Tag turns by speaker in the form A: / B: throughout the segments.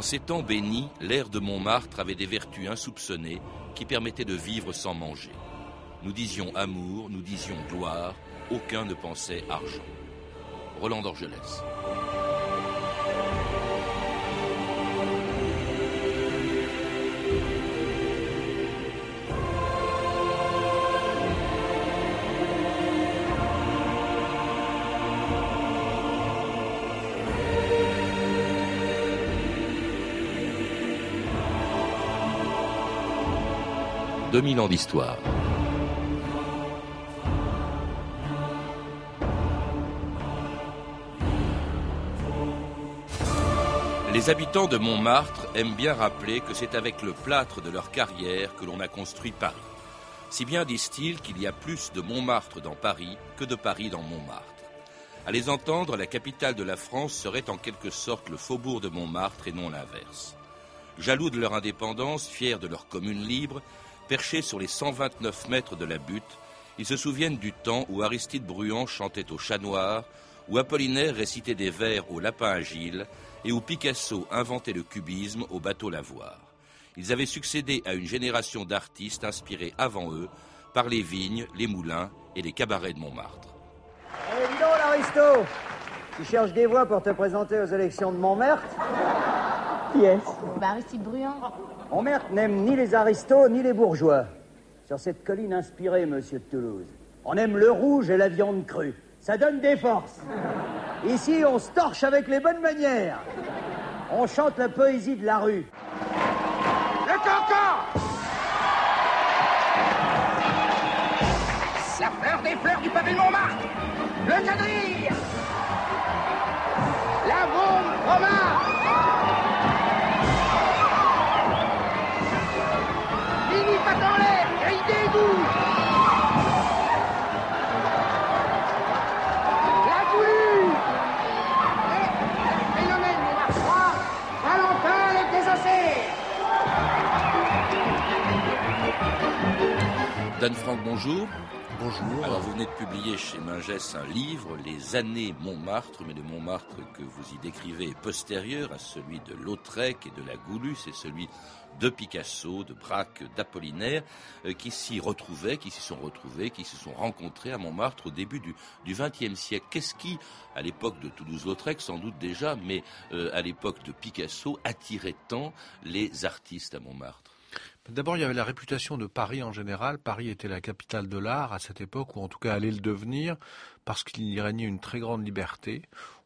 A: En ces temps bénis, l'air de Montmartre avait des vertus insoupçonnées qui permettaient de vivre sans manger. Nous disions amour, nous disions gloire, aucun ne pensait argent. Roland d'Orgelès. 2000 ans d'histoire. Les habitants de Montmartre aiment bien rappeler que c'est avec le plâtre de leur carrière que l'on a construit Paris. Si bien disent-ils qu'il y a plus de Montmartre dans Paris que de Paris dans Montmartre. À les entendre, la capitale de la France serait en quelque sorte le faubourg de Montmartre et non l'inverse. Jaloux de leur indépendance, fiers de leur commune libre, Perchés sur les 129 mètres de la butte, ils se souviennent du temps où Aristide Bruand chantait au chat noir, où Apollinaire récitait des vers au lapin agile et où Picasso inventait le cubisme au bateau lavoir. Ils avaient succédé à une génération d'artistes inspirés avant eux par les vignes, les moulins et les cabarets de Montmartre.
B: Eh, Tu cherches des voix pour te présenter aux élections de Montmartre?
C: Qui est-ce
D: Bah, Aristide Bruand.
B: Montmartre n'aime ni les aristos ni les bourgeois. Sur cette colline inspirée, monsieur de Toulouse, on aime le rouge et la viande crue. Ça donne des forces. Ici, on se torche avec les bonnes manières. On chante la poésie de la rue.
E: Le cancan La fleur des fleurs du pavé Montmartre Le quadrille La bombe Montmartre
A: Franck, bonjour.
F: Bonjour.
A: Alors vous venez de publier chez Mingès un livre, Les années Montmartre, mais le Montmartre que vous y décrivez est postérieur à celui de Lautrec et de la Goulue, c'est celui de Picasso, de Braque, d'Apollinaire, euh, qui s'y retrouvaient, qui s'y sont retrouvés, qui se sont rencontrés à Montmartre au début du XXe siècle. Qu'est-ce qui, à l'époque de Toulouse-Lautrec sans doute déjà, mais euh, à l'époque de Picasso, attirait tant les artistes à Montmartre?
F: D'abord, il y avait la réputation de Paris en général. Paris était la capitale de l'art à cette époque, ou en tout cas allait le devenir, parce qu'il y régnait une très grande liberté.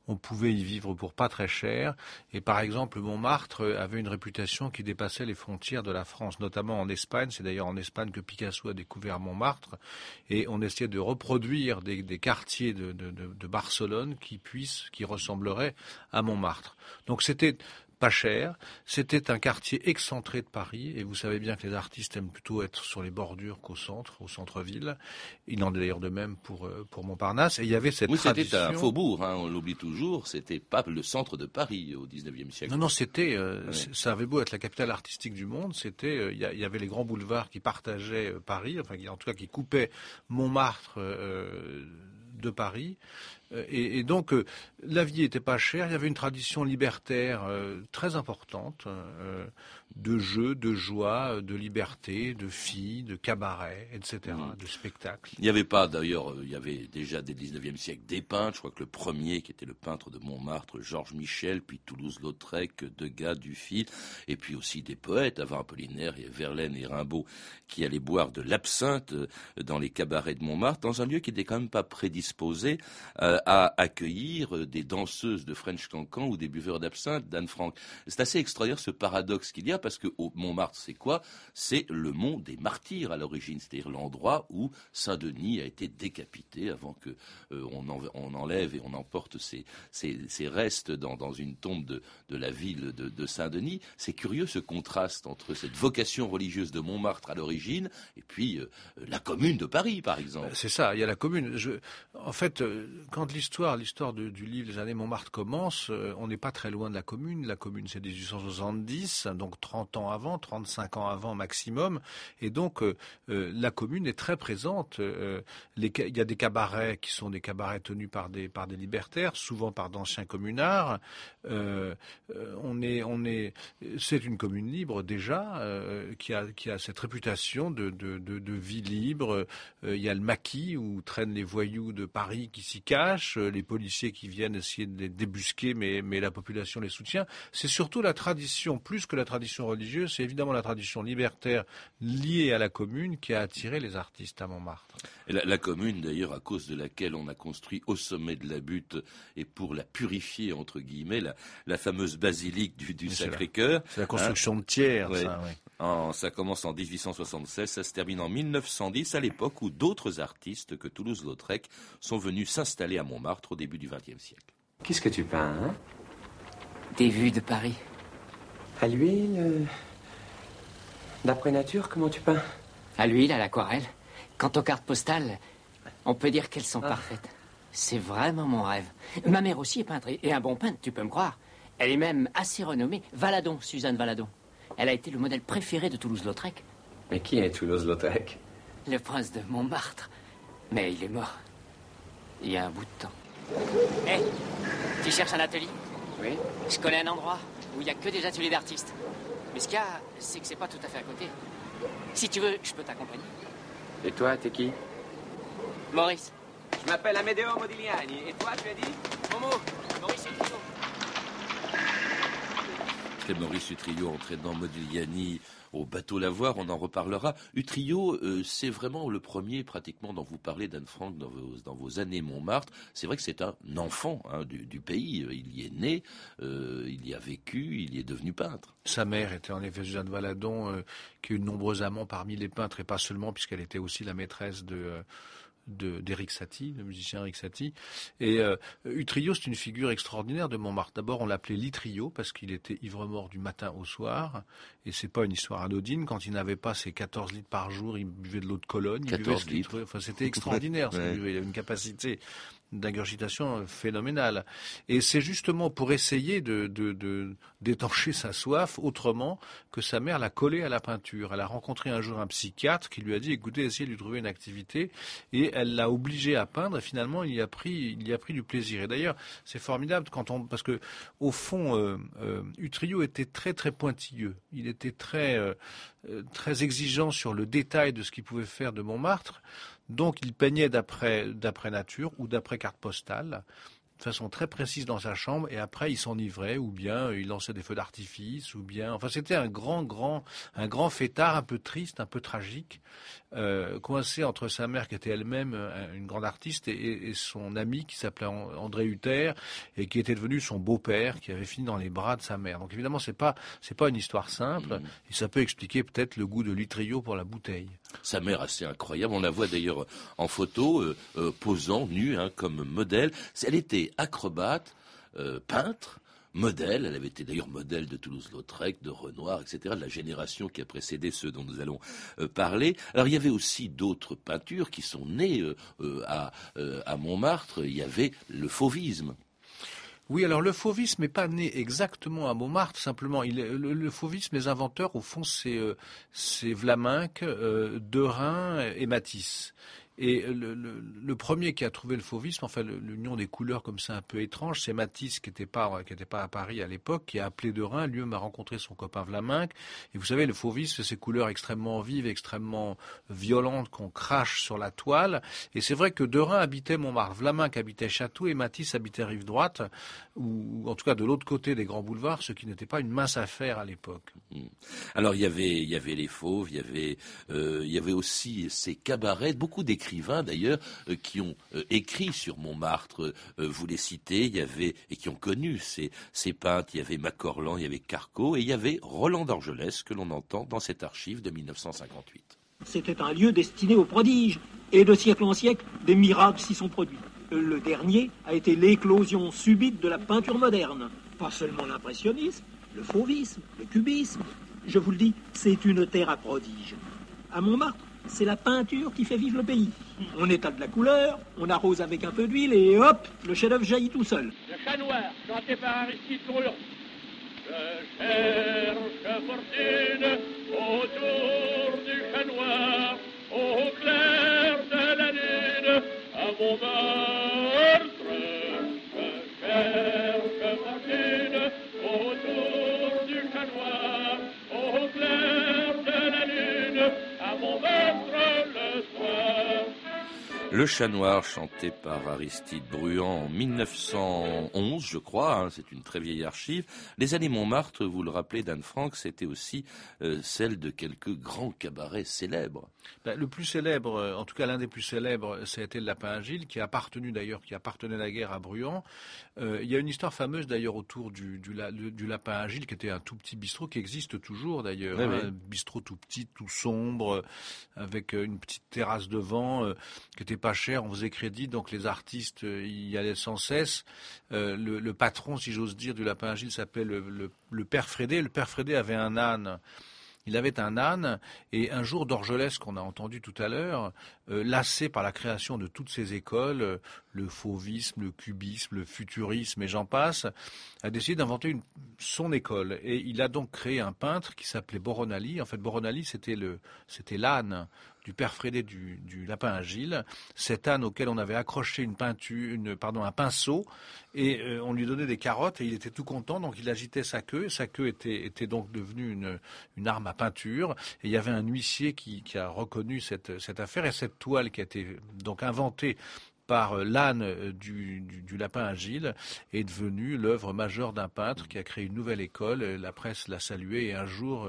F: On pouvait y vivre pour pas très cher. Et par exemple, Montmartre avait une réputation qui dépassait les frontières de la France, notamment en Espagne. C'est d'ailleurs en Espagne que Picasso a découvert Montmartre. Et on essayait de reproduire des, quartiers de, Barcelone qui puissent, qui ressembleraient à Montmartre. Donc c'était pas cher. C'était un quartier excentré de Paris, et vous savez bien que les artistes aiment plutôt être sur les bordures qu'au centre, au centre-ville. Il en est d'ailleurs de même pour, euh, pour Montparnasse. Et il y avait cette
A: oui,
F: c'était
A: un faubourg, hein, on l'oublie toujours. C'était pas le centre de Paris au 19e siècle.
F: Non, non, c'était, euh, ça avait beau être la capitale artistique du monde, c'était, euh, il y, avait les grands boulevards qui partageaient Paris, enfin, en tout cas qui coupaient Montmartre de Paris. Euh, et, donc, euh, la vie n'était pas chère. Il y avait une tradition libertaire euh, très importante de jeux, de joie, de liberté, de filles, de cabaret, etc., mmh. de spectacles.
A: Il n'y avait pas, d'ailleurs, il y avait déjà dès le 19e siècle des peintres. Je crois que le premier, qui était le peintre de Montmartre, Georges Michel, puis Toulouse-Lautrec, Degas, Dufy, et puis aussi des poètes, avant Apollinaire, et Verlaine et Rimbaud, qui allaient boire de l'absinthe dans les cabarets de Montmartre, dans un lieu qui n'était quand même pas prédisposé à accueillir des danseuses de French Cancan ou des buveurs d'absinthe d'Anne Frank. C'est assez extraordinaire ce paradoxe qu'il y a parce que Montmartre, c'est quoi? C'est le mont des martyrs à l'origine, c'est-à-dire l'endroit où Saint-Denis a été décapité avant que euh, on, enlève et on emporte ses, restes dans, une tombe de, la ville de, Saint-Denis. C'est curieux ce contraste entre cette vocation religieuse de Montmartre à l'origine et puis euh, la commune de Paris, par exemple.
F: C'est ça, il y a la commune. en fait, euh, quand quand l'histoire, l'histoire du livre Les années Montmartre commence, euh, on n'est pas très loin de la commune. La commune, c'est 1870, donc 30 ans avant, 35 ans avant maximum. Et donc, euh, euh, la commune est très présente. il y a des cabarets qui sont des cabarets tenus par des, par des libertaires, souvent par d'anciens communards. on est, on est, c'est une commune libre déjà, qui, a, qui a cette réputation de, de, de, de vie libre. il y a le maquis où traînent les voyous de Paris qui s'y cachent, les policiers qui viennent essayer de les débusquer, mais, mais la population les soutient. C'est surtout la tradition, plus que la tradition religieuse, c'est évidemment la tradition libertaire liée à la commune qui a attiré les artistes à Montmartre.
A: Et la, commune, d'ailleurs, à cause de laquelle on a construit au sommet de la butte, et pour la purifier, entre guillemets, la, fameuse basilique du, Sacré-Cœur.
F: C'est la construction de tiers, ça,
A: ça commence en 1876, ça se termine en 1910, à l'époque où d'autres artistes que Toulouse-Lautrec sont venus s'installer à Montmartre au début du XXe siècle.
D: Qu'est-ce que tu peins, hein?
G: Des vues de Paris.
D: À l'huile euh, D'après nature, comment tu peins?
G: À l'huile, à l'aquarelle. Quant aux cartes postales, on peut dire qu'elles sont ah. parfaites. C'est vraiment mon rêve. Ma mère aussi est peintre, et un bon peintre, tu peux me croire. Elle est même assez renommée. Valadon, Suzanne Valadon. Elle a été le modèle préféré de Toulouse-Lautrec.
D: Mais qui est Toulouse-Lautrec?
G: Le prince de Montmartre. Mais il est mort. Il y a un bout de temps. Hé, tu cherches un atelier
D: Oui.
G: Je connais un endroit où il n'y a que des ateliers d'artistes. Mais ce qu'il y a, c'est que c'est pas tout à fait à côté. Si tu veux, je peux t'accompagner.
D: Et toi, t'es qui?
G: Maurice.
D: Je m'appelle Amedeo Modigliani. Et toi, tu as dit?
G: Momo. Maurice
A: Maurice Utrio entrait dans Modigliani au bateau Lavoir, on en reparlera. Utrio, euh, c'est vraiment le premier pratiquement dont vous parlez, d'Anne Frank, dans vos, années Montmartre. C'est vrai que c'est un enfant hein, du, pays. Il y est né, euh, il y a vécu, il y est devenu peintre.
F: Sa mère était en effet Suzanne Valadon, euh, qui a eu de nombreux amants parmi les peintres, et pas seulement, puisqu'elle était aussi la maîtresse de d'Eric Satie, le musicien Eric Satie. Et euh, Utrio, c'est une figure extraordinaire de Montmartre. D'abord, on l'appelait Litrio parce qu'il était ivre-mort du matin au soir. Et c'est pas une histoire anodine. Quand il n'avait pas ses 14 litres par jour, il buvait de l'eau de Cologne.
A: 14 litres.
F: Enfin, c'était extraordinaire. Il avait une capacité d'ingurgitation phénoménale. Et c'est justement pour essayer de, d'étancher sa soif autrement que sa mère l'a collé à la peinture. Elle a rencontré un jour un psychiatre qui lui a dit écoutez, essayez de lui trouver une activité et elle l'a obligé à peindre et finalement il y a pris, il y a pris du plaisir. Et d'ailleurs, c'est formidable quand on, parce que au fond, euh, euh, Utrio était très très pointilleux. Il était très, euh, très exigeant sur le détail de ce qu'il pouvait faire de Montmartre. Donc il peignait d'après nature ou d'après carte postale de façon très précise dans sa chambre et après il s'enivrait ou bien il lançait des feux d'artifice ou bien enfin c'était un grand grand un grand fêtard un peu triste un peu tragique euh, coincé entre sa mère qui était elle-même euh, une grande artiste et, son ami qui s'appelait André Hutter et qui était devenu son beau-père qui avait fini dans les bras de sa mère. Donc évidemment c'est pas c'est pas une histoire simple mmh. et ça peut expliquer peut-être le goût de l'itrio pour la bouteille.
A: Sa mère assez incroyable on la voit d'ailleurs en photo euh, posant nue hein, comme modèle. Elle était acrobate, peintre, modèle. Elle avait été d'ailleurs modèle de Toulouse-Lautrec, de Renoir, etc., de la génération qui a précédé ceux dont nous allons euh, parler. Alors il y avait aussi d'autres peintures qui sont nées euh, à, à, Montmartre. Il y avait le fauvisme.
F: Oui, alors le fauvisme n'est pas né exactement à Montmartre, simplement. Le, fauvisme, les inventeurs, au fond, c'est c'est Vlaminck, Derain et Matisse. Et le, le, premier qui a trouvé le fauvisme, enfin l'union des couleurs comme ça un peu étrange, c'est Matisse qui n'était pas pas à Paris à l'époque, qui a appelé de Rhin. Lui m'a rencontré son copain Vlaminck. Et vous savez, le fauvisme, c'est ces couleurs extrêmement vives, extrêmement violentes qu'on crache sur la toile. Et c'est vrai que de Rhin habitait Montmartre, Vlaminck habitait Château et Matisse habitait rive droite, ou en tout cas de l'autre côté des grands boulevards, ce qui n'était pas une mince affaire à l'époque. Mmh.
A: Alors il y avait il y avait les fauves, il y avait euh, il y avait aussi ces cabarets, beaucoup d'écrits écrivains d'ailleurs euh, qui ont euh, écrit sur Montmartre. Euh, vous les citez, il y avait et qui ont connu ces, ces peintres. Il y avait Macorlan, il y avait Carco et il y avait Roland d'Argelès que l'on entend dans cette archive de 1958.
H: C'était un lieu destiné aux prodiges et de siècle en siècle, des miracles s'y sont produits. Le dernier a été l'éclosion subite de la peinture moderne. Pas seulement l'impressionnisme, le fauvisme, le cubisme. Je vous le dis, c'est une terre à prodiges. À Montmartre, c'est la peinture qui fait vivre le pays. On étale de la couleur, on arrose avec un peu d'huile et hop, le chef-d'œuvre jaillit tout seul.
I: Le chat noir, chanté par Aristide Bruant. Je cherche fortune autour du chat noir, au clair de la lune, à mon meurtre. Le
A: chat noir, chanté par Aristide Bruand en 1911, je crois, hein, c'est une très vieille archive. Les années Montmartre, vous le rappelez, d'Anne Frank, c'était aussi euh, celle de quelques grands cabarets célèbres.
F: Ben, le plus célèbre, euh, en tout cas l'un des plus célèbres, c'était le Lapin Agile, qui appartenu d'ailleurs, qui appartenait à la guerre à Bruand. Euh, il y a une histoire fameuse d'ailleurs autour du, du, du, Lapin Agile, qui était un tout petit bistrot, qui existe toujours d'ailleurs, hein, un bistrot tout petit, tout sombre, avec une petite terrasse devant, euh, qui était pas cher, on faisait crédit, donc les artistes euh, y allaient sans cesse. Euh, le, patron, si j'ose dire, du Lapin Agile s'appelait le, le, père Frédé. Le père Frédé avait un âne. Il avait un âne et un jour d'Orgelès qu'on a entendu tout à l'heure, euh, lassé par la création de toutes ces écoles, le fauvisme, le cubisme, le futurisme et j'en passe, a décidé d'inventer une, son école et il a donc créé un peintre qui s'appelait Boronali. En fait, Boronali c'était le c'était l'âne du père Frédé du, lapin agile, cet âne auquel on avait accroché une peinture, un pinceau, et euh, on lui donnait des carottes et il était tout content, donc il agitait sa queue. Sa queue était, donc devenue une, arme à peinture, et il y avait un huissier qui, qui a reconnu cette, cette affaire et cette toile qui a été donc inventée par euh, l'âne euh, du, du, du lapin agile est devenue l'œuvre majeure d'un peintre qui a créé une nouvelle école. Euh, La presse l'a salué et un jour,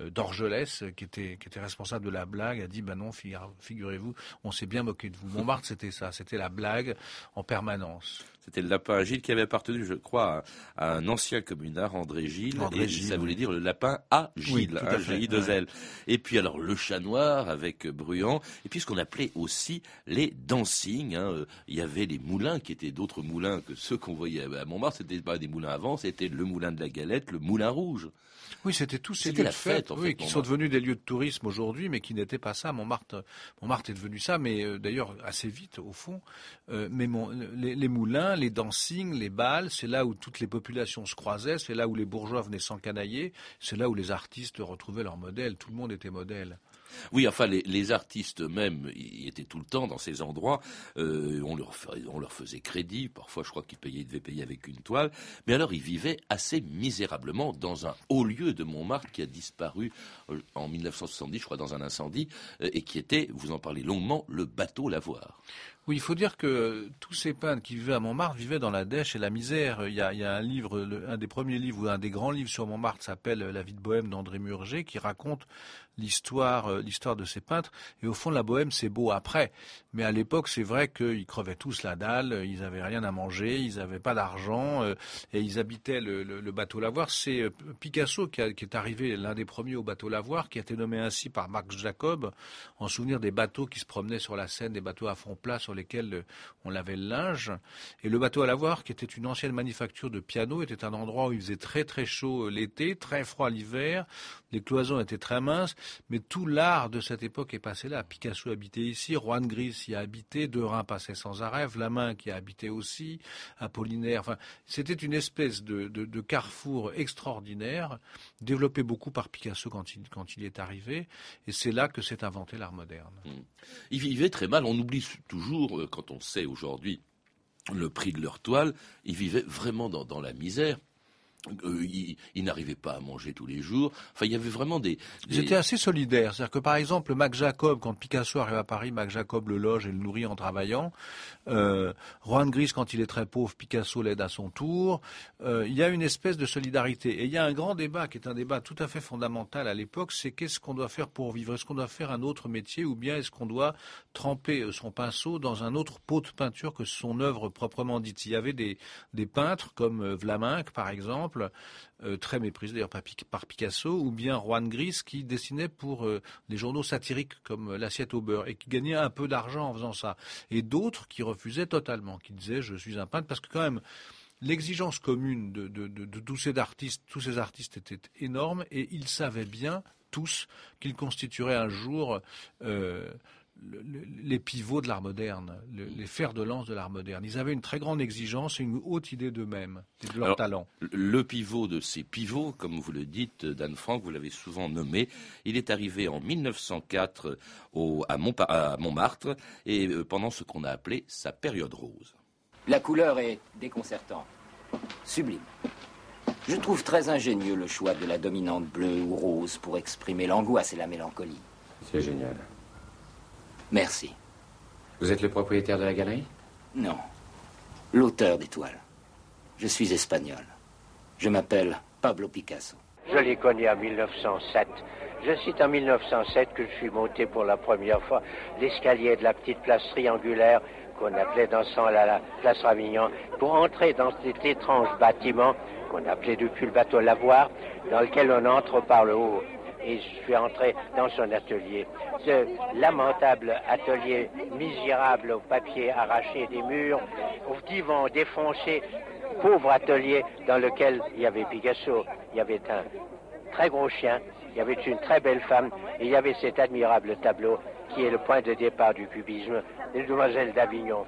F: Dorgelès, qui était, qui était responsable de la blague, a dit "Ben non, figur- figurez-vous, on s'est bien moqué de vous." Montmartre, c'était ça, c'était la blague en permanence.
A: C'était le lapin Gilles qui avait appartenu, je crois, à, à un ancien communard, André Gilles.
F: André
A: et
F: Gilles,
A: ça voulait
F: oui.
A: dire le lapin à Gilles,
F: Oui,
A: hein, Gilles
F: ouais.
A: Et puis alors le chat noir avec Bruand, et puis ce qu'on appelait aussi les dancing. hein. Euh, Il y avait les moulins qui étaient d'autres moulins que ceux qu'on voyait à Montmartre. C'était pas des moulins avant, c'était le moulin de la Galette, le moulin rouge.
F: Oui, c'était tous ces lieux
A: la
F: de fête,
A: fête, en
F: oui,
A: fait,
F: qui
A: Montmartre.
F: sont devenus des lieux de tourisme aujourd'hui, mais qui n'étaient pas ça. Montmartre, Montmartre est devenu ça, mais euh, d'ailleurs assez vite au fond. Euh, mais mon- les, les moulins, les dancing, les bals, c'est là où toutes les populations se croisaient, c'est là où les bourgeois venaient s'encanailler, c'est là où les artistes retrouvaient leur modèle. Tout le monde était modèle.
A: Oui, enfin, les, artistes eux-mêmes y étaient tout le temps dans ces endroits. Euh, on, leur faisait crédit. Parfois, je crois qu'ils payaient, devaient payer avec une toile. Mais alors, ils vivaient assez misérablement dans un haut lieu de Montmartre qui a disparu euh, en 1970, je crois, dans un incendie, euh, et qui était, vous en parlez longuement, le bateau Lavoir.
F: Oui, il faut dire que tous ces peintres qui vivaient à Montmartre vivaient dans la dèche et la misère. Il y a, un livre, un des premiers livres ou un des grands livres sur Montmartre s'appelle La vie de bohème d'André Murger qui raconte l'histoire, euh, l'histoire de ces peintres. Et au fond, la bohème, c'est beau après. Mais à l'époque, c'est vrai qu'ils crevaient tous la dalle, ils avaient rien à manger, ils n'avaient pas d'argent euh, et ils habitaient le, bateau Lavoir. C'est euh, Picasso qui, qui est arrivé l'un des premiers au bateau Lavoir, qui a été nommé ainsi par Marc Jacob en souvenir des bateaux qui se promenaient sur la Seine, des bateaux à fond plat sur lesquels euh, on lavait le linge. Et le bateau à lavoir, qui était une ancienne manufacture de piano, était un endroit où il faisait très très chaud euh, l'été, très froid l'hiver. Les cloisons étaient très minces, mais tout l'art de cette époque est passé là. Picasso habitait ici, Juan Gris y a habité, Derain passait sans arrêt, Vlamin qui a habité aussi, Apollinaire. Enfin, c'était une espèce de, carrefour extraordinaire, développé beaucoup par Picasso quand il, il est arrivé, et c'est là que s'est inventé l'art moderne.
A: Ils vivaient très mal. On oublie toujours, euh, quand on sait aujourd'hui le prix de leur toile, ils vivaient vraiment dans la misère. Euh, ils ils n'arrivaient pas à manger tous les jours. Enfin, il y avait vraiment des...
F: Ils étaient assez solidaires. C'est-à-dire que, par exemple, Mac Jacob, quand Picasso arrive à Paris, Mac Jacob le loge et le nourrit en travaillant. Euh, Juan Gris, quand il est très pauvre, Picasso l'aide à son tour. Euh, il y a une espèce de solidarité. Et il y a un grand débat qui est un débat tout à fait fondamental à l'époque, c'est qu'est-ce qu'on doit faire pour vivre? Est-ce qu'on doit faire un autre métier ou bien est-ce qu'on doit tremper euh, son pinceau dans un autre pot de peinture que son œuvre proprement dite? Il y avait des, des peintres comme euh, Vlaminck, par exemple, euh, très méprisé d'ailleurs par, Pic- par Picasso, ou bien Juan Gris qui dessinait pour euh, des journaux satiriques comme euh, L'Assiette au beurre et qui gagnait un peu d'argent en faisant ça. Et d'autres qui refusaient totalement, qui disaient je suis un peintre parce que quand même l'exigence commune de, tous ces artistes, tous ces artistes était énorme et ils savaient bien tous qu'ils constitueraient un jour les pivots de l'art moderne, les fers de lance de l'art moderne. Ils avaient une très grande exigence et une haute idée d'eux-mêmes et de leur talent.
A: Le pivot de ces pivots, comme vous le dites, Dan Franck, vous l'avez souvent nommé, il est arrivé en 1904 à, Montmartre et euh, pendant ce qu'on a appelé sa période rose.
J: La couleur est déconcertante, sublime. Je trouve très ingénieux le choix de la dominante bleue ou rose pour exprimer l'angoisse et la mélancolie.
D: C'est génial.
J: Merci.
D: Vous êtes le propriétaire de la galerie?
J: Non. L'auteur des toiles. Je suis espagnol. Je m'appelle Pablo Picasso.
K: Je l'ai connu en 1907. Je cite en 1907 que je suis monté pour la première fois l'escalier de la petite place triangulaire qu'on appelait dans ce temps-là la place Ravignon, pour entrer dans cet étrange bâtiment qu'on appelait depuis le bateau Lavoir, dans lequel on entre par le haut et je suis entré dans son atelier. Ce lamentable atelier misérable au papier arraché des murs, au divan défoncé, pauvre atelier dans lequel il y avait Picasso, il y avait un très gros chien, il y avait une très belle femme et il y avait cet admirable tableau qui est le point de départ du cubisme, les demoiselles d'Avignon.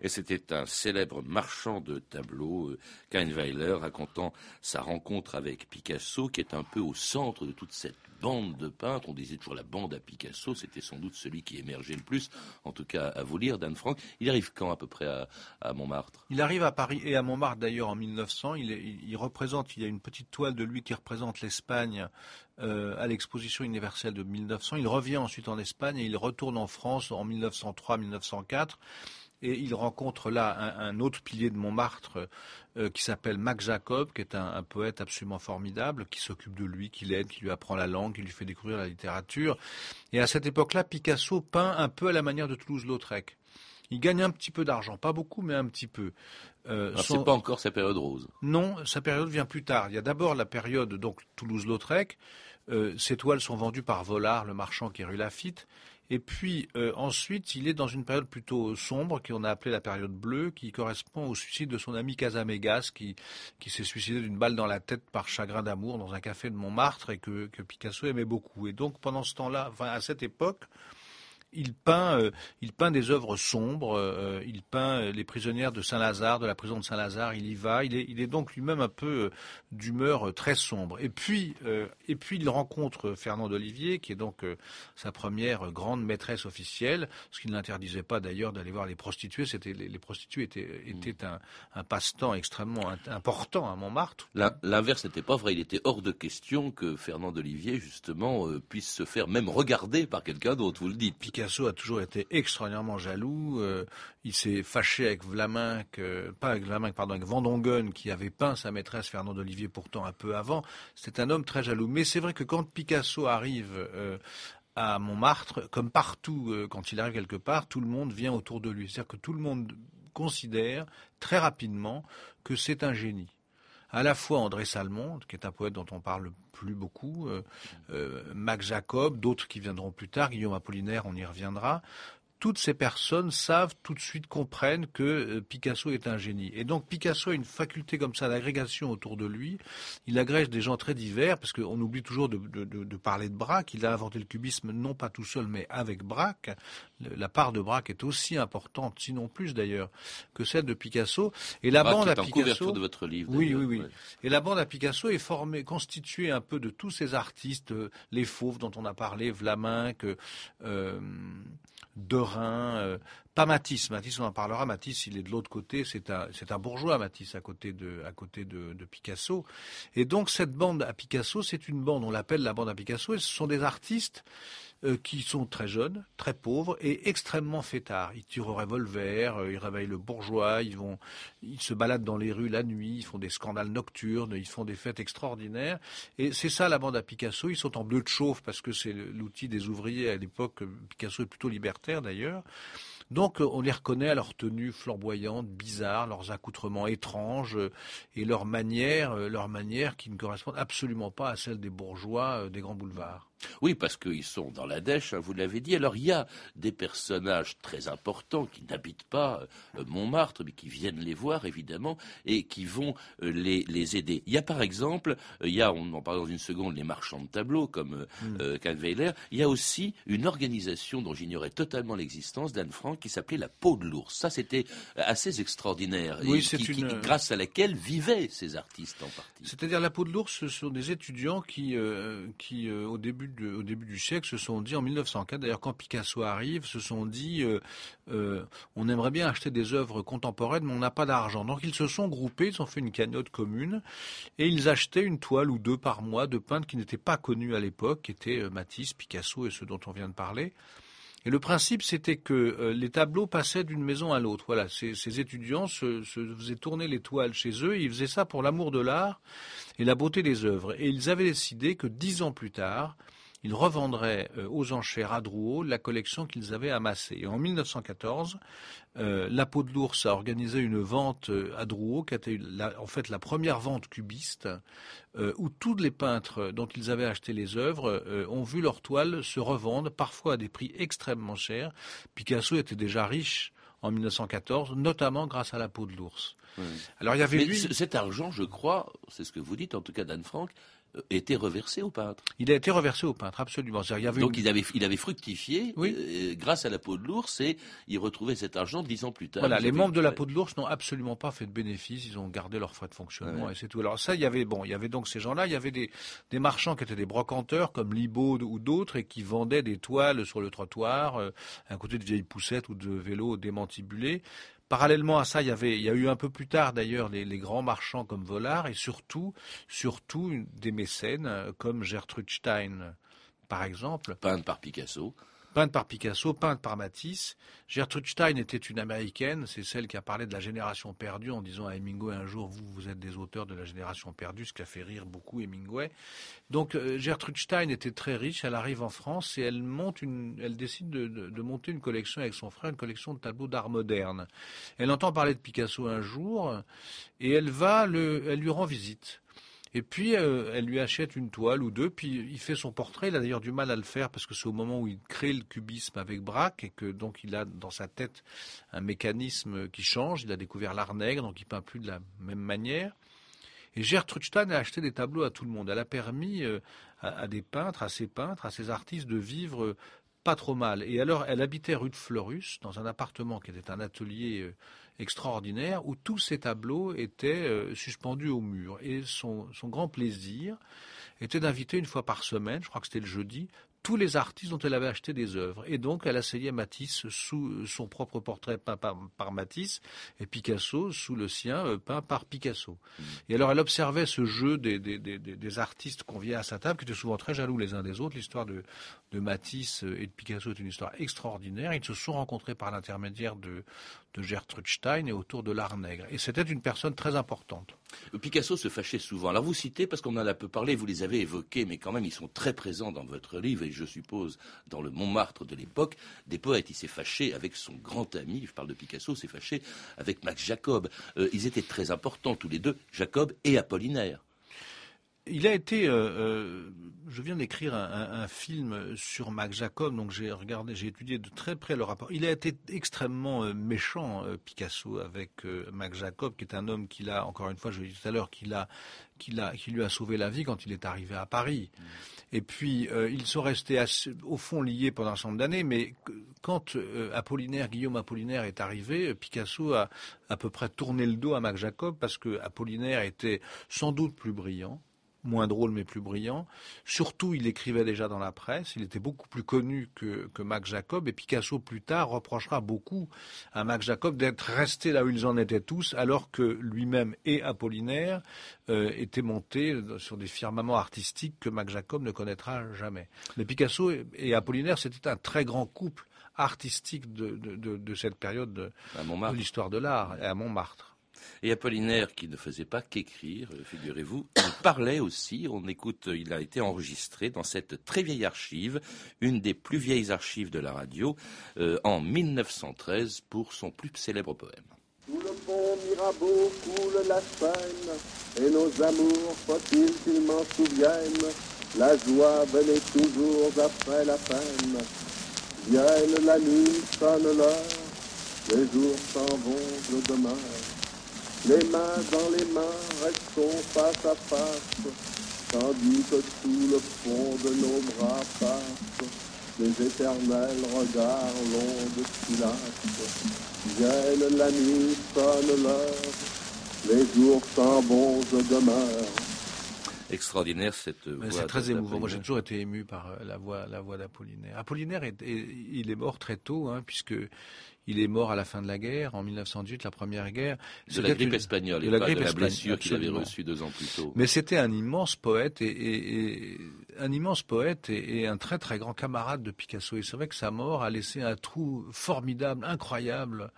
A: Et c'était un célèbre marchand de tableaux, euh, Kainweiler, racontant sa rencontre avec Picasso, qui est un peu au centre de toute cette bande de peintres. On disait toujours la bande à Picasso, c'était sans doute celui qui émergeait le plus, en tout cas à vous lire, Dan Franck. Il arrive quand à peu près à, Montmartre?
F: Il arrive à Paris et à Montmartre d'ailleurs en 1900. Il, représente, il y a une petite toile de lui qui représente l'Espagne euh, à l'exposition universelle de 1900. Il revient ensuite en Espagne et il retourne en France en 1903-1904 et il rencontre là un, autre pilier de Montmartre euh, qui s'appelle Max Jacob, qui est un, poète absolument formidable, qui s'occupe de lui, qui l'aide, qui lui apprend la langue, qui lui fait découvrir la littérature. Et à cette époque-là, Picasso peint un peu à la manière de Toulouse-Lautrec. Il gagne un petit peu d'argent, pas beaucoup, mais un petit peu.
A: Euh, son... C'est pas encore sa période rose.
F: Non, sa période vient plus tard. Il y a d'abord la période donc Toulouse-Lautrec. Euh, ces toiles sont vendues par Volard, le marchand qui est rue Lafitte. Et puis euh, ensuite, il est dans une période plutôt sombre, qu'on a appelée la période bleue, qui correspond au suicide de son ami Casamégas, qui, qui s'est suicidé d'une balle dans la tête par chagrin d'amour dans un café de Montmartre et que, que Picasso aimait beaucoup. Et donc pendant ce temps-là, enfin à cette époque, il peint, euh, il peint des œuvres sombres. Euh, il peint euh, les prisonnières de Saint-Lazare, de la prison de Saint-Lazare. Il y va. Il est, il est donc lui-même un peu d'humeur très sombre. Et puis, et puis il rencontre Fernand d'Olivier, qui est donc sa première grande maîtresse officielle, ce qui ne l'interdisait pas d'ailleurs d'aller voir les prostituées. C'était les, prostituées étaient, étaient un, un passe-temps extrêmement important à Montmartre.
A: L'inverse n'était pas vrai. Il était hors de question que Fernand d'Olivier justement puisse se faire même regarder par quelqu'un d'autre. Vous le dites.
F: Picasso a toujours été extraordinairement jaloux. Euh, il s'est fâché avec Vlaminck, pas avec Vlaminck, pardon, avec Vendongen, qui avait peint sa maîtresse Fernand Olivier pourtant un peu avant. C'était un homme très jaloux. Mais c'est vrai que quand Picasso arrive euh, à Montmartre, comme partout, euh, quand il arrive quelque part, tout le monde vient autour de lui. C'est-à-dire que tout le monde considère très rapidement que c'est un génie à la fois André Salmon, qui est un poète dont on parle plus beaucoup, euh, euh, Max Jacob, d'autres qui viendront plus tard, Guillaume Apollinaire, on y reviendra, toutes ces personnes savent tout de suite, comprennent que euh, Picasso est un génie. Et donc Picasso a une faculté comme ça d'agrégation autour de lui. Il agrège des gens très divers, parce qu'on oublie toujours de, parler de Braque. Il a inventé le cubisme non pas tout seul, mais avec Braque. La part de Braque est aussi importante, sinon plus d'ailleurs, que celle de Picasso.
A: Et la bande à Picasso. de votre livre.
F: Oui, oui, oui. Et la bande à Picasso est formée, constituée un peu de tous ces artistes, euh, les fauves dont on a parlé, Vlaminck, euh, Derain, euh, pas Matisse. Matisse, on en parlera. Matisse, il est de l'autre côté. C'est un, c'est un bourgeois, Matisse, à côté de, à côté de, de, Picasso. Et donc, cette bande à Picasso, c'est une bande, on l'appelle la bande à Picasso, et ce sont des artistes euh, qui sont très jeunes, très pauvres et extrêmement fêtards. Ils tirent au revolver, euh, ils réveillent le bourgeois, ils vont, ils se baladent dans les rues la nuit, ils font des scandales nocturnes, ils font des fêtes extraordinaires. Et c'est ça la bande à Picasso. Ils sont en bleu de chauffe parce que c'est l'outil des ouvriers à l'époque. Picasso est plutôt libertaire d'ailleurs. Donc on les reconnaît à leur tenue flamboyante, bizarre, leurs accoutrements étranges euh, et leurs manières, leurs manières qui ne correspondent absolument pas à celles des bourgeois des grands boulevards.
A: Oui, parce qu'ils sont dans la dèche, hein, vous l'avez dit. Alors il y a des personnages très importants qui n'habitent pas euh, Montmartre, mais qui viennent les voir évidemment et qui vont euh, les, les, aider. Il y a par exemple, euh, il y a, on en parle dans une seconde, les marchands de tableaux comme mm. Weiler. Il y a aussi une organisation dont j'ignorais totalement l'existence d'Anne Frank qui s'appelait la peau de l'ours. Ça, c'était assez extraordinaire.
F: Oui, c'est une...
A: grâce à laquelle vivaient ces artistes en partie.
F: C'est-à-dire la peau de l'ours, ce sont des étudiants qui, qui au début au début du siècle, se sont dit en 1904, d'ailleurs quand Picasso arrive, se sont dit euh, euh, on aimerait bien acheter des œuvres contemporaines, mais on n'a pas d'argent. Donc ils se sont groupés, ils ont fait une cagnotte commune et ils achetaient une toile ou deux par mois de peintres qui n'étaient pas connus à l'époque, qui étaient euh, Matisse, Picasso et ceux dont on vient de parler. Et le principe, c'était que les tableaux passaient d'une maison à l'autre. Voilà, ces, étudiants se, se, faisaient tourner les toiles chez eux. Et ils faisaient ça pour l'amour de l'art et la beauté des œuvres. Et ils avaient décidé que dix ans plus tard, ils revendraient euh, aux enchères à Drouot la collection qu'ils avaient amassée. Et en 1914, euh, la peau de l'ours a organisé une vente euh, à Drouot, qui a été en fait la première vente cubiste, où tous les peintres dont ils avaient acheté les œuvres ont vu leurs toiles se revendre, parfois à des prix extrêmement chers. Picasso était déjà riche en 1914, notamment grâce à la peau de l'ours.
A: Alors il y avait Mais cet argent, je crois, c'est ce que vous dites, en tout cas d'Anne Frank, été reversé au peintre.
F: Il a été reversé au peintre, absolument.
A: Donc il, avait, il avait fructifié euh, grâce à la peau de l'ours et il retrouvait cet argent dix ans plus tard.
F: Voilà, les membres de la peau de l'ours n'ont absolument pas fait de bénéfices, ils ont gardé leurs frais de fonctionnement et c'est tout. Alors ça, il y avait bon, il y avait donc ces gens-là, il y avait des, des marchands qui étaient des brocanteurs comme Libaud ou d'autres et qui vendaient des toiles sur le trottoir, euh, à côté de vieilles poussettes ou de vélos démantibulés. Parallèlement à ça, il y avait, il y a eu un peu plus tard d'ailleurs les, grands marchands comme Vollard et surtout, des mécènes euh, comme Gertrude Stein, par exemple.
A: Peinte par Picasso
F: peinte par Picasso, peinte par Matisse. Gertrude Stein était une américaine, c'est celle qui a parlé de la génération perdue en disant à Hemingway un jour vous vous êtes des auteurs de la génération perdue, ce qui a fait rire beaucoup Hemingway. Donc euh, Gertrude Stein était très riche, elle arrive en France et elle monte une, elle décide de, monter une collection avec son frère, une collection de tableaux d'art moderne. Elle entend parler de Picasso un jour et elle va le, elle lui rend visite. Et puis, euh, elle lui achète une toile ou deux, puis il fait son portrait. Il a d'ailleurs du mal à le faire parce que c'est au moment où il crée le cubisme avec Braque et que donc il a dans sa tête un mécanisme qui change. Il a découvert l'art nègre, donc il peint plus de la même manière. Et Gertrude Stein a acheté des tableaux à tout le monde. Elle a permis euh, à, des peintres, à ces peintres, à ces artistes de vivre euh, pas trop mal. Et alors, elle habitait rue de Fleurus, dans un appartement qui était un atelier extraordinaire où tous ces tableaux étaient euh, suspendus au mur. Et son, son grand plaisir était d'inviter une fois par semaine, je crois que c'était le jeudi, tous les artistes dont elle avait acheté des œuvres. Et donc, elle asseyait Matisse sous son propre portrait peint par, Matisse et Picasso sous le sien euh, peint par Picasso. Mmh. Et alors, elle observait ce jeu des, des, des, des artistes conviés à sa table, qui étaient souvent très jaloux les uns des autres. L'histoire de, de Matisse et de Picasso est une histoire extraordinaire. Ils se sont rencontrés par l'intermédiaire de, de Gertrude Stein et autour de l'art nègre. Et c'était une personne très importante.
A: Picasso se fâchait souvent. Alors vous citez, parce qu'on en a peu parlé, vous les avez évoqués, mais quand même ils sont très présents dans votre livre, et je suppose dans le Montmartre de l'époque, des poètes. Il s'est fâché avec son grand ami, je parle de Picasso, s'est fâché avec Max Jacob. Euh, ils étaient très importants tous les deux, Jacob et Apollinaire.
F: Il a été, euh, euh, je viens d'écrire un, film sur Max Jacob, donc j'ai regardé, j'ai étudié de très près le rapport. Il a été extrêmement euh, méchant, Picasso, avec Max Jacob, qui est un homme qu'il a, encore une fois, je l'ai dit tout à l'heure, qu'il a, qu'il a, qui lui a sauvé la vie quand il est arrivé à Paris. Et puis, ils sont restés au fond liés pendant un certain nombre d'années, mais quand Apollinaire, Guillaume Apollinaire est arrivé, Picasso a à peu près tourné le dos à Max Jacob parce que Apollinaire était sans doute plus brillant moins drôle mais plus brillant. Surtout, il écrivait déjà dans la presse, il était beaucoup plus connu que, que Max Jacob, et Picasso plus tard reprochera beaucoup à Max Jacob d'être resté là où ils en étaient tous, alors que lui-même et Apollinaire euh, étaient montés sur des firmaments artistiques que Max Jacob ne connaîtra jamais. Mais Picasso et Apollinaire, c'était un très grand couple artistique de, de, de, cette période de, de l'histoire de l'art, à Montmartre.
A: Et Apollinaire, qui ne faisait pas qu'écrire, euh, figurez-vous, il parlait aussi. On écoute, il a été enregistré dans cette très vieille archive, une des plus vieilles archives de la radio, euh, en 1913, pour son plus célèbre poème.
L: Sous le pont Mirabeau coule la Seine, et nos amours, faut-il qu'ils m'en souviennent La joie venait toujours après la peine. Vienne la nuit, sonne l'heure, les jours s'en vont, je demeure. Les mains dans les mains, restons face à face, tandis que sous le fond de nos bras passent les éternels regards longs de silence. Vienne la nuit, sonne l'heure, les jours s'en vont, je demeure.
A: Extraordinaire cette voix.
F: C'est très émouvant. Moi, j'ai toujours été ému par euh, la voix, la voix d'Apollinaire. Apollinaire, est, est- il est mort très tôt, hein, puisque il est mort à la fin de la guerre, en 1918, la première guerre.
A: De la grippe espagnole,
F: de
A: et
F: la
A: pas
F: grippe
A: de la blessure qu'il avait reçue deux ans plus tôt.
F: Mais c'était un immense poète et, et- et- un immense poète et, et un très très grand camarade de Picasso. Et c'est vrai que sa mort a laissé un trou formidable, incroyable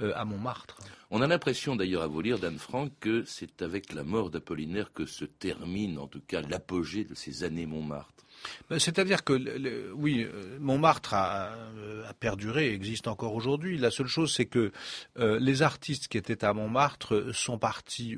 F: euh, à Montmartre.
A: On a l'impression d'ailleurs à vous lire, Dan Frank, que c'est avec la mort d'Apollinaire que se termine en tout cas l'apogée de ces années Montmartre.
F: Ben, C'est-à-dire que, oui, euh, Montmartre a, euh, perduré, existe encore aujourd'hui. La seule chose, c'est que euh, les artistes qui étaient à Montmartre sont partis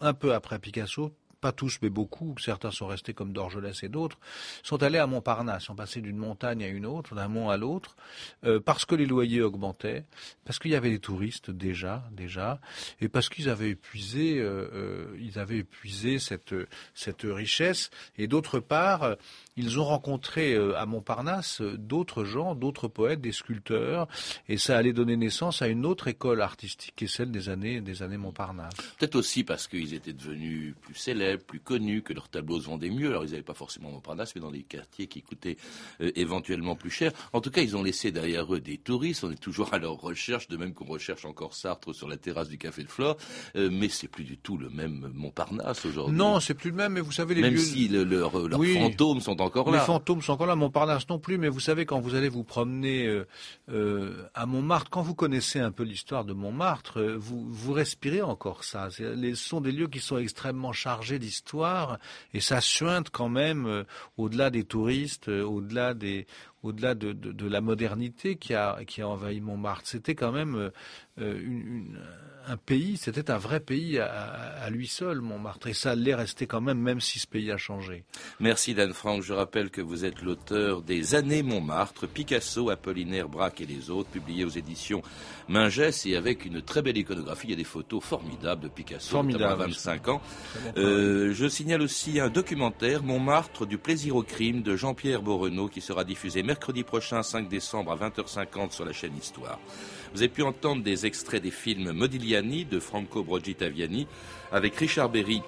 F: un peu après Picasso. Pas tous, mais beaucoup. Certains sont restés comme Dorgelès et d'autres. Sont allés à Montparnasse, sont passés d'une montagne à une autre, d'un mont à l'autre, euh, parce que les loyers augmentaient, parce qu'il y avait des touristes déjà, déjà, et parce qu'ils avaient épuisé, euh, euh, ils avaient épuisé cette cette richesse. Et d'autre part, ils ont rencontré à Montparnasse d'autres gens, d'autres poètes, des sculpteurs, et ça allait donner naissance à une autre école artistique, qui est celle des années des années Montparnasse.
A: Peut-être aussi parce qu'ils étaient devenus plus célèbres, plus connus, que leurs tableaux se vendaient mieux. Alors ils n'avaient pas forcément Montparnasse, mais dans des quartiers qui coûtaient euh, éventuellement plus cher. En tout cas, ils ont laissé derrière eux des touristes. On est toujours à leur recherche, de même qu'on recherche encore Sartre sur la terrasse du Café de Flore. Euh, mais c'est plus du tout le même Montparnasse aujourd'hui.
F: Non, c'est plus le même, mais vous savez les
A: Même
F: lieux...
A: si le- leurs leurs
F: Oui.
A: fantômes sont encore
F: Les
A: là.
F: fantômes sont encore là, Montparnasse non plus, mais vous savez, quand vous allez vous promener euh, euh, à Montmartre, quand vous connaissez un peu l'histoire de Montmartre, vous, vous respirez encore ça. Les- Ce sont des lieux qui sont extrêmement chargés d'histoire, et ça suinte quand même euh, au-delà des touristes, euh, au-delà des au-delà de, de, de la modernité qui a, qui a envahi Montmartre. C'était quand même euh, euh, une- une- un pays, c'était un vrai pays à, lui seul, Montmartre. Et ça l'est resté quand même, même si ce pays a changé.
A: Merci Dan Franck. Je rappelle que vous êtes l'auteur des Années Montmartre, Picasso, Apollinaire, Braque et les autres, publiés aux éditions Mingès et avec une très belle iconographie. Il y a des photos formidables de Picasso,
F: Formidable.
A: notamment à 25 ans. Euh, je signale aussi un documentaire, Montmartre du plaisir au crime, de Jean-Pierre Borrenaud, qui sera diffusé mercredi prochain, 5 décembre à 20h50 sur la chaîne Histoire. Vous avez pu entendre des extraits des films Modigliani de Franco Brogitaviani avec Richard Berry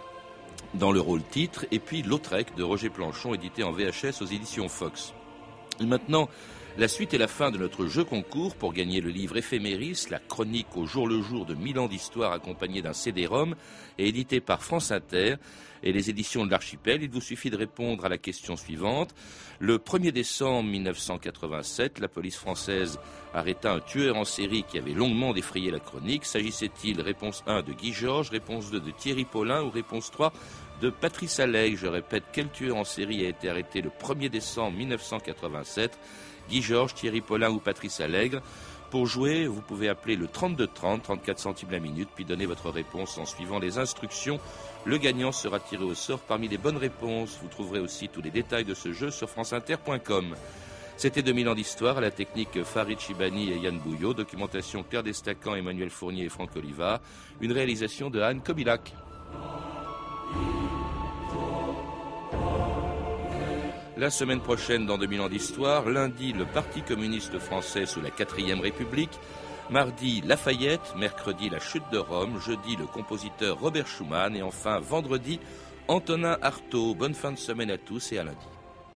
A: dans le rôle titre et puis Lautrec de Roger Planchon édité en VHS aux éditions Fox. Et maintenant, la suite et la fin de notre jeu concours pour gagner le livre Éphéméris, la chronique au jour le jour de 1000 ans d'histoire accompagnée d'un CD-ROM et édité par France Inter et les éditions de l'Archipel. Il vous suffit de répondre à la question suivante. Le 1er décembre 1987, la police française arrêta un tueur en série qui avait longuement défrayé la chronique. S'agissait-il, réponse 1, de Guy Georges, réponse 2 de Thierry Paulin ou réponse 3 de Patrice Allègre Je répète, quel tueur en série a été arrêté le 1er décembre 1987 Guy Georges, Thierry Paulin ou Patrice Allègre? Pour jouer, vous pouvez appeler le 3230, 34 centimes la minute, puis donner votre réponse en suivant les instructions. Le gagnant sera tiré au sort parmi les bonnes réponses. Vous trouverez aussi tous les détails de ce jeu sur franceinter.com. C'était 2000 ans d'histoire la technique Farid Chibani et Yann Bouillot, documentation Claire Destacan, Emmanuel Fournier et Franck Oliva, une réalisation de Anne Kobilac. La semaine prochaine, dans 2000 ans d'histoire, lundi, le Parti communiste français sous la 4ème République, mardi, Lafayette, mercredi, la chute de Rome, jeudi, le compositeur Robert Schumann et enfin, vendredi, Antonin Artaud. Bonne fin de semaine à tous et à lundi.